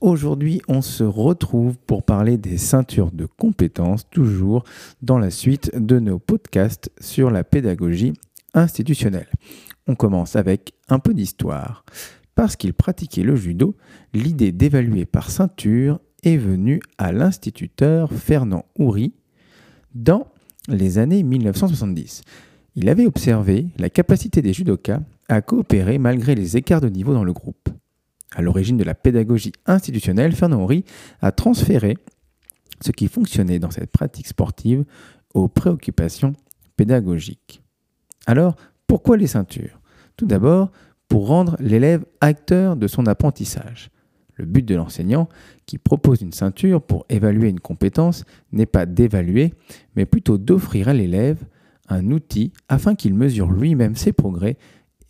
Aujourd'hui on se retrouve pour parler des ceintures de compétences, toujours dans la suite de nos podcasts sur la pédagogie institutionnelle. On commence avec un peu d'histoire. Parce qu'il pratiquait le judo, l'idée d'évaluer par ceinture est venue à l'instituteur Fernand Houry dans les années 1970. Il avait observé la capacité des judokas à coopérer malgré les écarts de niveau dans le groupe. À l'origine de la pédagogie institutionnelle, Fernand Henry a transféré ce qui fonctionnait dans cette pratique sportive aux préoccupations pédagogiques. Alors, pourquoi les ceintures? Tout d'abord, pour rendre l'élève acteur de son apprentissage. Le but de l'enseignant qui propose une ceinture pour évaluer une compétence n'est pas d'évaluer, mais plutôt d'offrir à l'élève un outil afin qu'il mesure lui-même ses progrès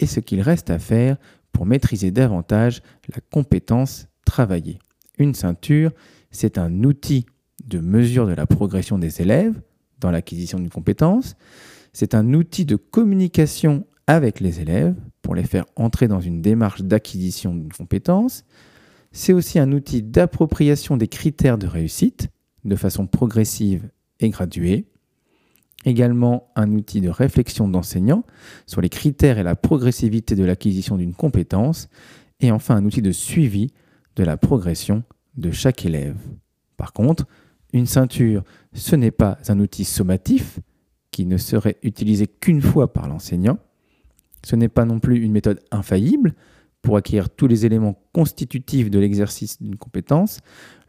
et ce qu'il reste à faire pour maîtriser davantage la compétence travaillée. Une ceinture, c'est un outil de mesure de la progression des élèves dans l'acquisition d'une compétence, c'est un outil de communication avec les élèves pour les faire entrer dans une démarche d'acquisition d'une compétence, c'est aussi un outil d'appropriation des critères de réussite de façon progressive et graduée. Également un outil de réflexion d'enseignant sur les critères et la progressivité de l'acquisition d'une compétence. Et enfin un outil de suivi de la progression de chaque élève. Par contre, une ceinture, ce n'est pas un outil sommatif qui ne serait utilisé qu'une fois par l'enseignant. Ce n'est pas non plus une méthode infaillible pour acquérir tous les éléments constitutifs de l'exercice d'une compétence,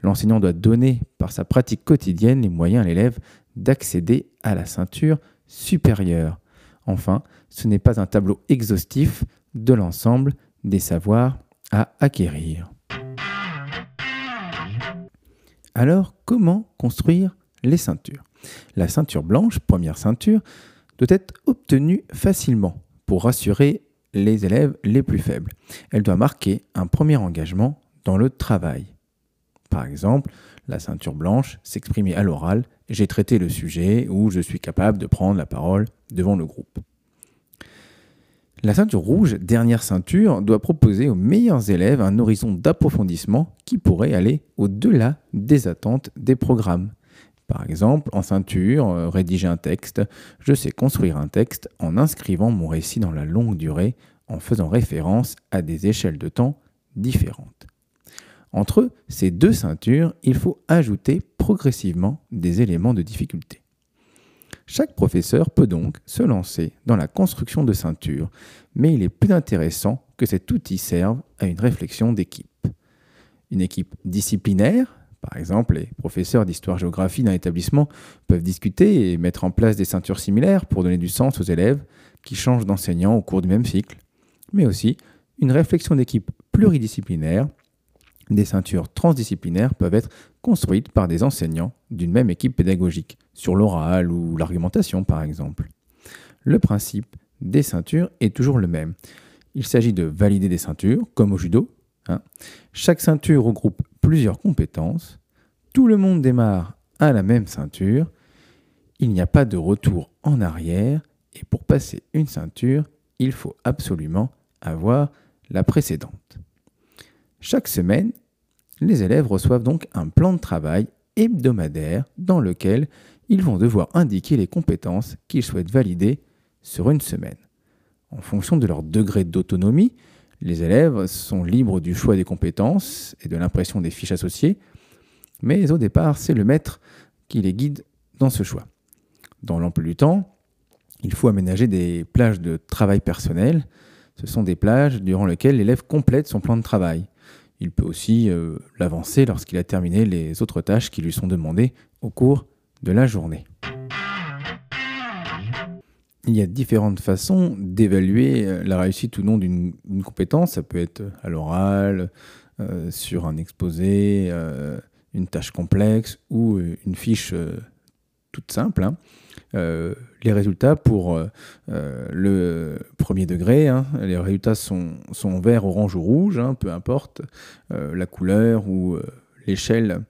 l'enseignant doit donner par sa pratique quotidienne les moyens à l'élève d'accéder à la ceinture supérieure. Enfin, ce n'est pas un tableau exhaustif de l'ensemble des savoirs à acquérir. Alors, comment construire les ceintures? La ceinture blanche, première ceinture, doit être obtenue facilement pour rassurer les élèves les plus faibles. Elle doit marquer un premier engagement dans le travail. Par exemple, la ceinture blanche s'exprimer à l'oral, j'ai traité le sujet ou je suis capable de prendre la parole devant le groupe. La ceinture rouge, dernière ceinture, doit proposer aux meilleurs élèves un horizon d'approfondissement qui pourrait aller au-delà des attentes des programmes. Par exemple, en ceinture, euh, rédiger un texte, je sais construire un texte en inscrivant mon récit dans la longue durée en faisant référence à des échelles de temps différentes. Entre ces deux ceintures, il faut ajouter progressivement des éléments de difficulté. Chaque professeur peut donc se lancer dans la construction de ceintures, mais il est plus intéressant que cet outil serve à une réflexion d'équipe. Une équipe disciplinaire, par exemple, les professeurs d'histoire-géographie d'un établissement peuvent discuter et mettre en place des ceintures similaires pour donner du sens aux élèves qui changent d'enseignant au cours du même cycle, mais aussi une réflexion d'équipe pluridisciplinaire. Des ceintures transdisciplinaires peuvent être construites par des enseignants d'une même équipe pédagogique, sur l'oral ou l'argumentation par exemple. Le principe des ceintures est toujours le même. Il s'agit de valider des ceintures, comme au judo, Hein. Chaque ceinture regroupe plusieurs compétences. Tout le monde démarre à la même ceinture. Il n'y a pas de retour en arrière. Et pour passer une ceinture, il faut absolument avoir la précédente. Chaque semaine, les élèves reçoivent donc un plan de travail hebdomadaire dans lequel ils vont devoir indiquer les compétences qu'ils souhaitent valider sur une semaine. En fonction de leur degré d'autonomie, les élèves sont libres du choix des compétences et de l'impression des fiches associées, mais au départ, c'est le maître qui les guide dans ce choix. Dans l'emploi du temps, il faut aménager des plages de travail personnel. Ce sont des plages durant lesquelles l'élève complète son plan de travail. Il peut aussi euh, l'avancer lorsqu'il a terminé les autres tâches qui lui sont demandées au cours de la journée il y a différentes façons d'évaluer euh, la réussite ou non d'une compétence. Ça peut être à l'oral, euh, sur un exposé, euh, une tâche complexe ou une fiche simple. Hein. les résultats pour le premier degré, hein, les résultats sont, sont vert, orange ou rouge, hein, peu importe la couleur ou l'échelle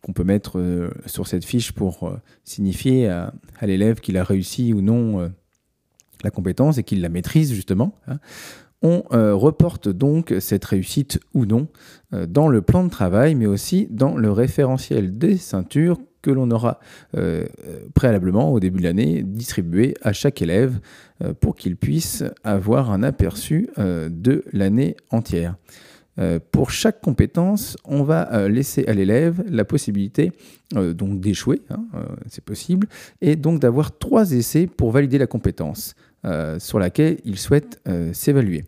qu'on peut mettre sur cette fiche pour signifier à, l'élève qu'il a réussi ou non la compétence et qu'il la maîtrise justement. On reporte donc cette réussite ou non dans le plan de travail, mais aussi dans le référentiel des ceintures que l'on aura préalablement au début de l'année distribué à chaque élève pour qu'il puisse avoir un aperçu de l'année entière. Euh, pour chaque compétence, on va euh, laisser à l'élève la possibilité euh, donc d'échouer, hein, c'est possible, et donc d'avoir trois essais pour valider la compétence sur laquelle il souhaite s'évaluer.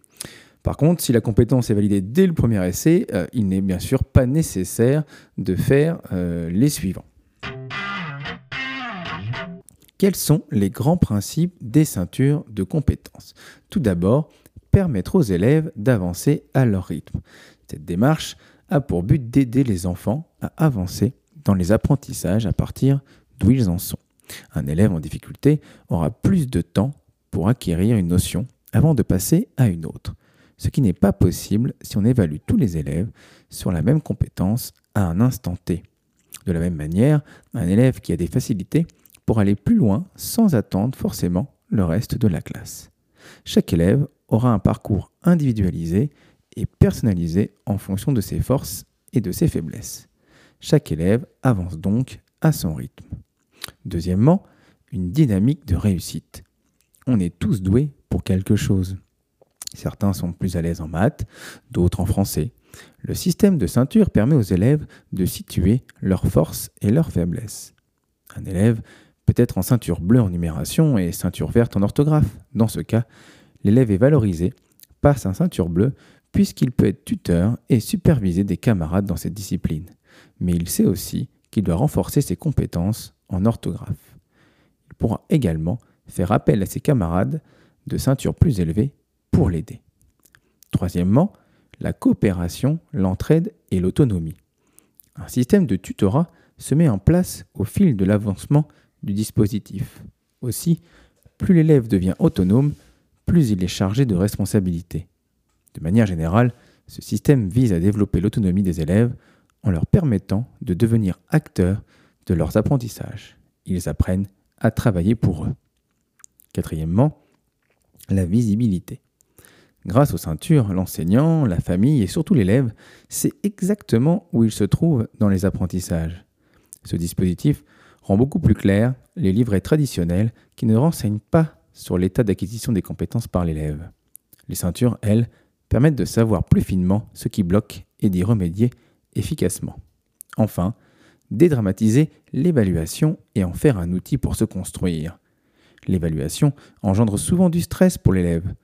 Par contre, si la compétence est validée dès le premier essai, il n'est bien sûr pas nécessaire de faire les suivants. Quels sont les grands principes des ceintures de compétences? Tout d'abord, permettre aux élèves d'avancer à leur rythme. Cette démarche a pour but d'aider les enfants à avancer dans les apprentissages à partir d'où ils en sont. Un élève en difficulté aura plus de temps pour acquérir une notion avant de passer à une autre, ce qui n'est pas possible si on évalue tous les élèves sur la même compétence à un instant T. De la même manière, un élève qui a des facilités pourra aller plus loin sans attendre forcément le reste de la classe. Chaque élève aura un parcours individualisé et personnalisé en fonction de ses forces et de ses faiblesses. Chaque élève avance donc à son rythme. Deuxièmement, une dynamique de réussite. On est tous doués pour quelque chose. Certains sont plus à l'aise en maths, d'autres en français. Le système de ceinture permet aux élèves de situer leurs forces et leurs faiblesses. Un élève peut être en ceinture bleue en numération et ceinture verte en orthographe. Dans ce cas, l'élève est valorisé par sa ceinture bleue puisqu'il peut être tuteur et superviser des camarades dans cette discipline. Mais il sait aussi qu'il doit renforcer ses compétences en orthographe. Il pourra également faire appel à ses camarades de ceinture plus élevée pour l'aider. Troisièmement, la coopération, l'entraide et l'autonomie. Un système de tutorat se met en place au fil de l'avancement du dispositif. Aussi, plus l'élève devient autonome, plus il est chargé de responsabilités. De manière générale, ce système vise à développer l'autonomie des élèves en leur permettant de devenir acteurs de leurs apprentissages. Ils apprennent à travailler pour eux. Quatrièmement, la visibilité. Grâce aux ceintures, l'enseignant, la famille et surtout l'élève sait exactement où il se trouve dans les apprentissages. Ce dispositif rend beaucoup plus clair les livrets traditionnels qui ne renseignent pas sur l'état d'acquisition des compétences par l'élève. Les ceintures, elles, permettent de savoir plus finement ce qui bloque et d'y remédier efficacement. Enfin, dédramatiser l'évaluation et en faire un outil pour se construire. L'évaluation engendre souvent du stress pour l'élève.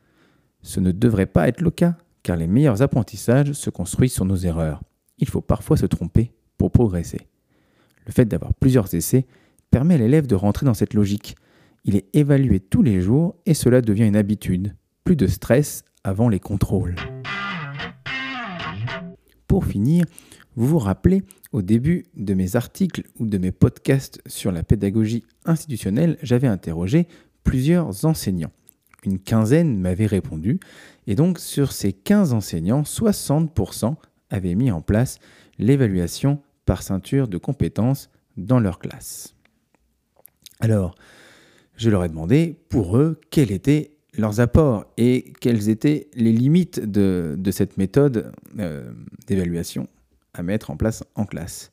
Ce ne devrait pas être le cas, car les meilleurs apprentissages se construisent sur nos erreurs. Il faut parfois se tromper pour progresser. Le fait d'avoir plusieurs essais permet à l'élève de rentrer dans cette logique, il est évalué tous les jours et cela devient une habitude. Plus de stress avant les contrôles. Pour finir, vous vous rappelez, au début de mes articles ou de mes podcasts sur la pédagogie institutionnelle, j'avais interrogé plusieurs enseignants. Une quinzaine m'avaient répondu, et donc sur ces 15 enseignants, 60% avaient mis en place l'évaluation par ceinture de compétences dans leur classe. Alors, je leur ai demandé pour eux quels étaient leurs apports et quelles étaient les limites de, cette méthode euh, d'évaluation à mettre en place en classe.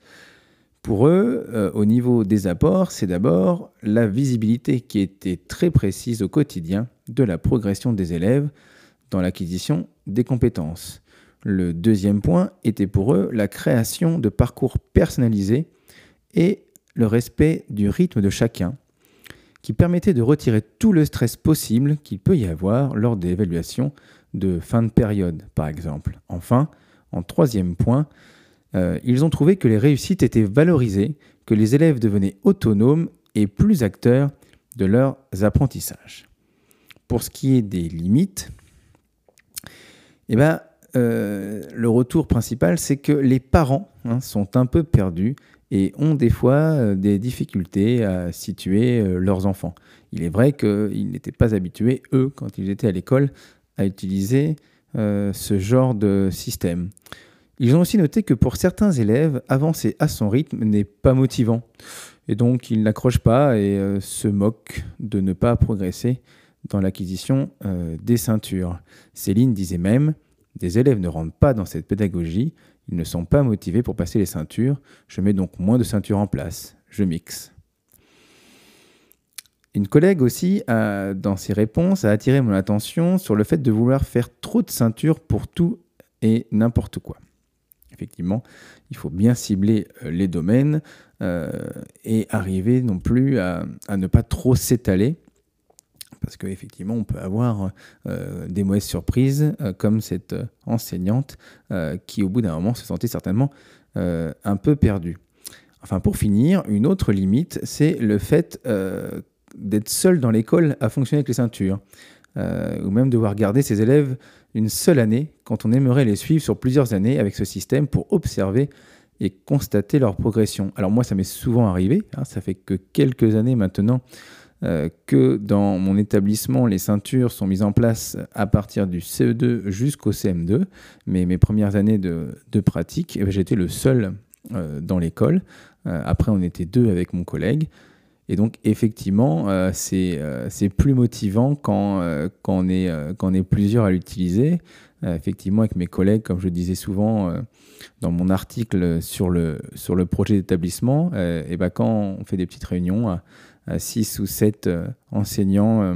Pour eux, euh, au niveau des apports, c'est d'abord la visibilité qui était très précise au quotidien de la progression des élèves dans l'acquisition des compétences. Le deuxième point était pour eux la création de parcours personnalisés et le respect du rythme de chacun qui permettait de retirer tout le stress possible qu'il peut y avoir lors des évaluations de fin de période, par exemple. Enfin, en troisième point, euh, ils ont trouvé que les réussites étaient valorisées, que les élèves devenaient autonomes et plus acteurs de leurs apprentissages. Pour ce qui est des limites, eh ben, euh, le retour principal, c'est que les parents hein, sont un peu perdus et ont des fois euh, des difficultés à situer leurs enfants. Il est vrai qu'ils n'étaient pas habitués, eux, quand ils étaient à l'école, à utiliser ce genre de système. Ils ont aussi noté que pour certains élèves, avancer à son rythme n'est pas motivant. Et donc, ils n'accrochent pas et se moquent de ne pas progresser dans l'acquisition des ceintures. Céline disait même, des élèves ne rentrent pas dans cette pédagogie, ils ne sont pas motivés pour passer les ceintures, je mets donc moins de ceintures en place, je mixe. Une collègue aussi, dans ses réponses, a attiré mon attention sur le fait de vouloir faire trop de ceintures pour tout et n'importe quoi. Effectivement, il faut bien cibler euh, les domaines euh, et arriver non plus à, ne pas trop s'étaler parce qu'effectivement, on peut avoir euh, des mauvaises surprises, comme cette enseignante qui, au bout d'un moment, se sentait certainement un peu perdue. Enfin, pour finir, une autre limite, c'est le fait d'être seul dans l'école à fonctionner avec les ceintures, ou même devoir garder ses élèves une seule année quand on aimerait les suivre sur plusieurs années avec ce système pour observer et constater leur progression. Alors moi, ça m'est souvent arrivé, hein, ça fait que quelques années maintenant euh, que dans mon établissement, les ceintures sont mises en place à partir du CE2 jusqu'au CM2, mais mes premières années de, pratique, eh ben, j'étais le seul euh, dans l'école. après, on était deux avec mon collègue. Et donc, effectivement, euh, euh, c'est plus motivant quand, euh, quand, on est, plusieurs à l'utiliser. effectivement, avec mes collègues, comme je disais souvent dans mon article sur le, projet d'établissement, et ben quand on fait des petites réunions à, 6 ou 7 enseignants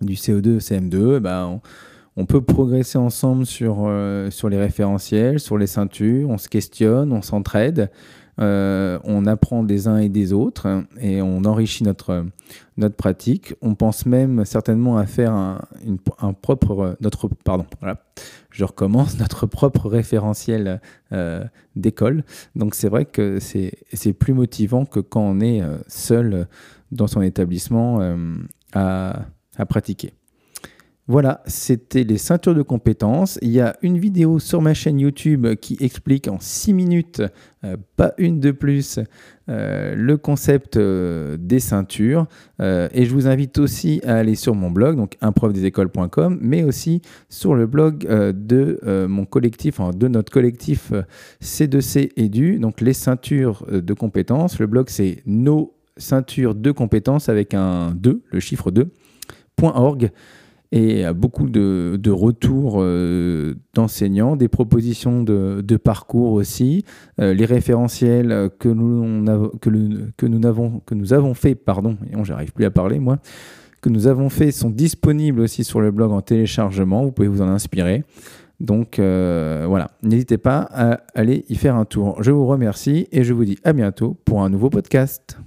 du CO2, CM2, ben on, peut progresser ensemble sur les référentiels, sur les ceintures, on se questionne, on s'entraide. Euh, on apprend des uns et des autres et on enrichit notre, notre pratique. On pense même certainement à faire un, propre, notre, pardon, je recommence, notre propre référentiel euh, d'école. Donc c'est vrai que c'est plus motivant que quand on est euh, seul dans son établissement à, à pratiquer. Voilà, c'était les ceintures de compétences. Il y a une vidéo sur ma chaîne YouTube qui explique en 6 minutes, euh, pas une de plus, euh, le concept euh, des ceintures. et je vous invite aussi à aller sur mon blog, donc improfdesécoles.com, mais aussi sur le blog de mon collectif, de notre collectif C2C Edu, donc les ceintures de compétences. Le blog c'est nos ceintures de compétences avec un 2, le chiffre 2.org et beaucoup de, retours euh, d'enseignants, des propositions de, parcours aussi, euh, les référentiels que nous, que, que, nous avons, que nous avons fait, pardon, j'arrive plus à parler moi, que nous avons fait sont disponibles aussi sur le blog en téléchargement, vous pouvez vous en inspirer. Donc euh, voilà, n'hésitez pas à aller y faire un tour. Je vous remercie et je vous dis à bientôt pour un nouveau podcast.